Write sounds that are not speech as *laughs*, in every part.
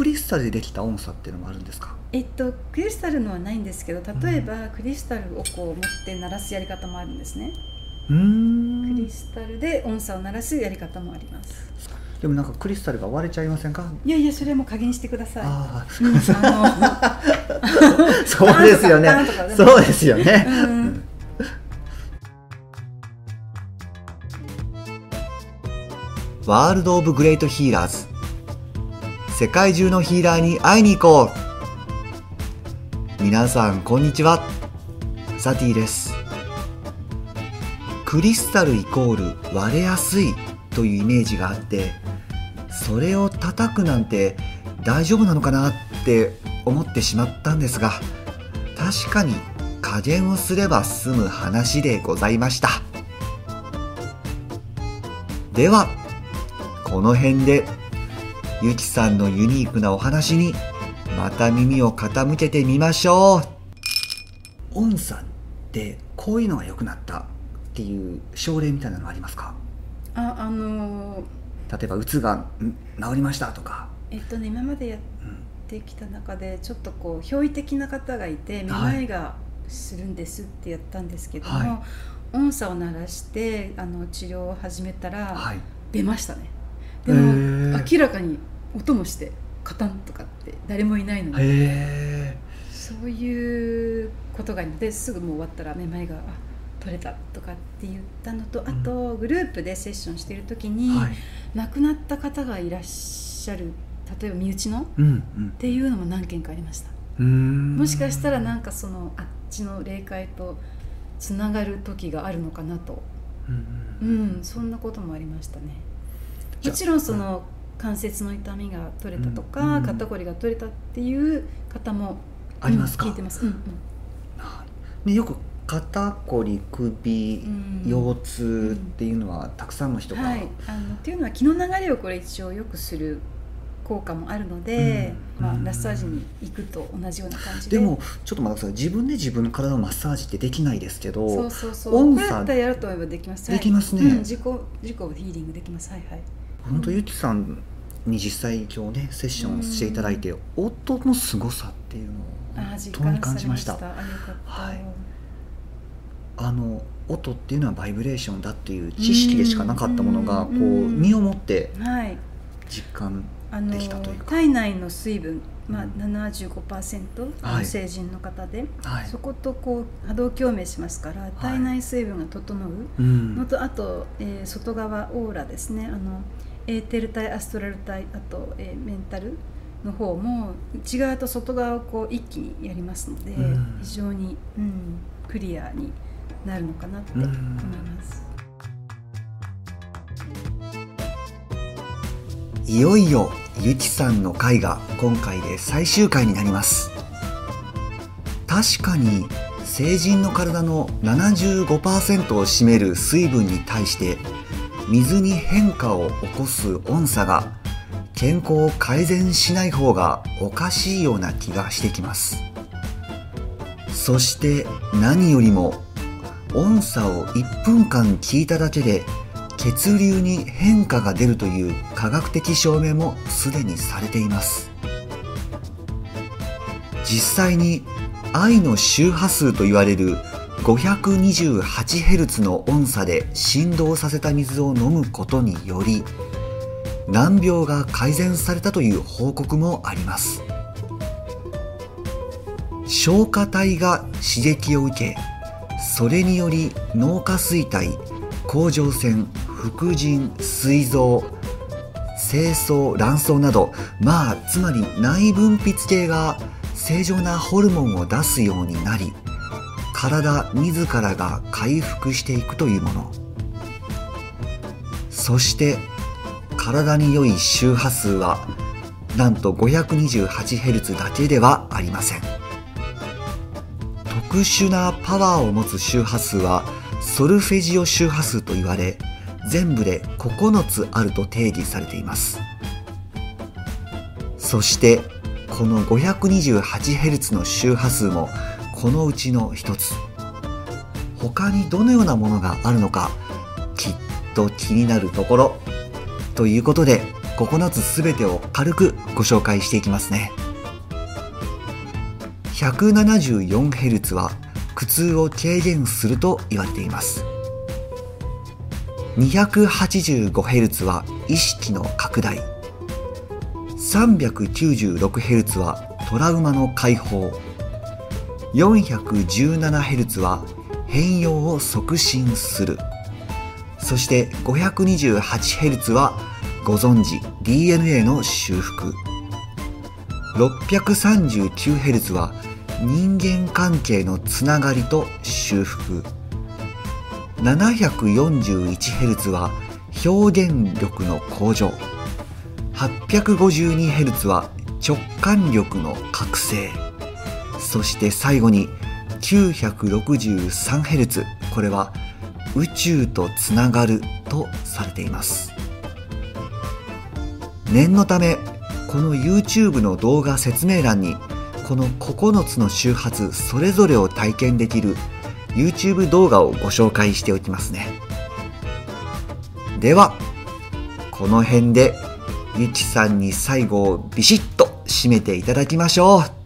クリスタルでできた音差っていうのもあるんですか？えっとクリスタルのはないんですけど例えば、クリスタルをこう持って鳴らすやり方もあるんですね。うーん。クリスタルで音差を鳴らすやり方もあります。でもなんかクリスタルが割れちゃいませんか？いやいやそれはもう加減してください。あうんああ *laughs* そうですよね。そうですよね、のうん。ワールド・オブ・グレート・ヒーラーズ世界中のヒーラーに会いに行こう。皆さんこんにちは。サティです。クリスタルイコール割れやすいというイメージがあってそれを叩くなんて大丈夫なのかなって思ってしまったんですが確かに加減をすれば済む話でございました。ではこの辺で。ゆきさんのユニークなお話にまた耳を傾けてみましょう。音差ってこういうのが良くなったっていう症例みたいなのありますか？ああの例えばうつがん治りましたとか、えっとね今までやっうんてきた中でちょっとこう憑依的な方がいてめまいがするんですってやったんですけども、は音差を鳴らしてあの治療を始めたら、はい。出ましたねでへもー。明らかに音もしてカタンとかって誰もいないのでへそういうことがあるのですぐもう終わったらめまいがあ取れたとかって言ったのとあとグループでセッションしている時えに、はい。亡くなった方がいらっしゃる例えば身内のっていうのも何件かありました。もしかしたらなんかそのあっちの霊界とつながる時があるのかなと。うんううん。んそんなこともありましたねもちろんその関節の痛みが取れたとか、うん。肩こりが取れたっていう方もありますか？うん聞いてます、うんうん。ね、よく肩こり首、うん。腰痛っていうのはたくさんの人が、はい、あのっていうのは気の流れをこれ一応良くする効果もあるので、まあ、うん。うんマッサージに行くと同じような感じで。でもちょっと待ってください自分で自分の体のマッサージってできないですけどそうそうそう。音差これだったらやると思えばできます、はい。できますね。うん、自己自己ヒーリングできます。はいはい本当ゆきさんに実際今日ねセッションしていただいて、音の凄さっていうのを本当に実感感じましされました。はい。あの音っていうのはバイブレーションだっていう知識でしかなかったものがこううん身をもってはい。実感できたというか。体内の水分、まあ、うん。75%、あはい。の成人の方で、はい。そことこう波動共鳴しますから体内水分が整ううん。のと、あと、えー外側オーラですね。あのエーテル体アストラル体あと、えーメンタルの方も内側と外側をこう一気にやりますので、うん非常に、うん、クリアになるのかなって思います。いよいよゆきさんの回が今回で最終回になります確かに成人の体の75%を占める水分に対して水に変化を起こす音差が健康を改善しない方がおかしいような気がしてきます。そして何よりも音差を1分間聞いただけで血流に変化が出るという科学的証明もすでにされています。実際に愛の周波数と言われる 528Hz の音差で振動させた水を飲むことにより難病が改善されたという報告もあります。消化体が刺激を受けそれにより脳下垂体甲状腺副腎膵臓精巣卵巣などまあつまり内分泌系が正常なホルモンを出すようになり体自らが回復していくというもの。そして体に良い周波数はなんと 528Hz だけではありません。特殊なパワーを持つ周波数はソルフェジオ周波数と言われ全部で9つあると定義されています。そしてこの 528Hz の周波数もこのうちの一つ。他にどのようなものがあるのかきっと気になるところ。ということで9つすべてを軽くご紹介していきますね。174Hz は苦痛を軽減すると言われています。285Hz は意識の拡大。396Hz はトラウマの解放。417Hz は変容を促進する。そして 528Hz はご存知 DNA の修復。639Hz は人間関係のつながりと修復。741Hz は表現力の向上。852Hz は直感力の覚醒。そして最後に 963Hz これは宇宙とつながるとされています。念のためこの YouTube の動画説明欄にこの9つの周波数それぞれを体験できる YouTube 動画をご紹介しておきますね。ではこの辺でゆきさんに最後をビシッと締めていただきましょう。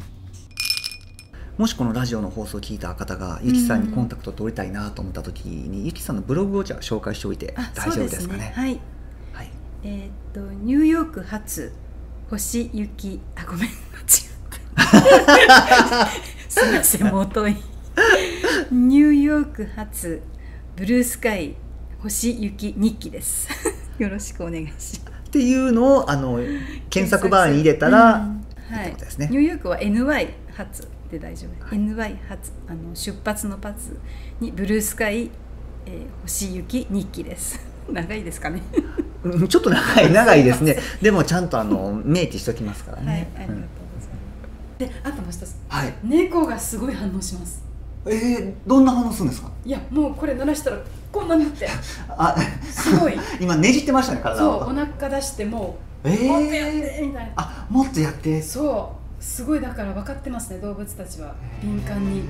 もしこのラジオの放送を聞いた方がゆきさんにコンタクト取りたいなと思った時に、ゆきさんのブログをじゃあ紹介しておいてあ大丈夫ですかね？はい。はい。えーっとニューヨーク発星雪あごめん *laughs* すみませんもう遠い。ニューヨーク発ブルースカイ星雪日記です。*laughs* よろしくお願いします。っていうのをあの検索バーに入れたら、うん。はい。ってことですね。ニューヨークは NY 発で大丈夫、はい。NY 発あの出発のパツにブルースカイ、えー星雪日記です。*laughs* 長いですかね。うんちょっと長い *laughs* 長いですね。でもちゃんとあの明記しておきますからはい、ね、ありがとうございます。で、あともう一つ、はい。猫がすごい反応します。えー、どんな反応するんですか？いや、もうこれ鳴らしたら、こんなになって、*laughs* あすごい。今ねじってましたね体そう、をお腹出してもえう、もっとやっー、てみたいな。あもっとやって。そう、すごいだから分かってますね、動物たちは敏感に。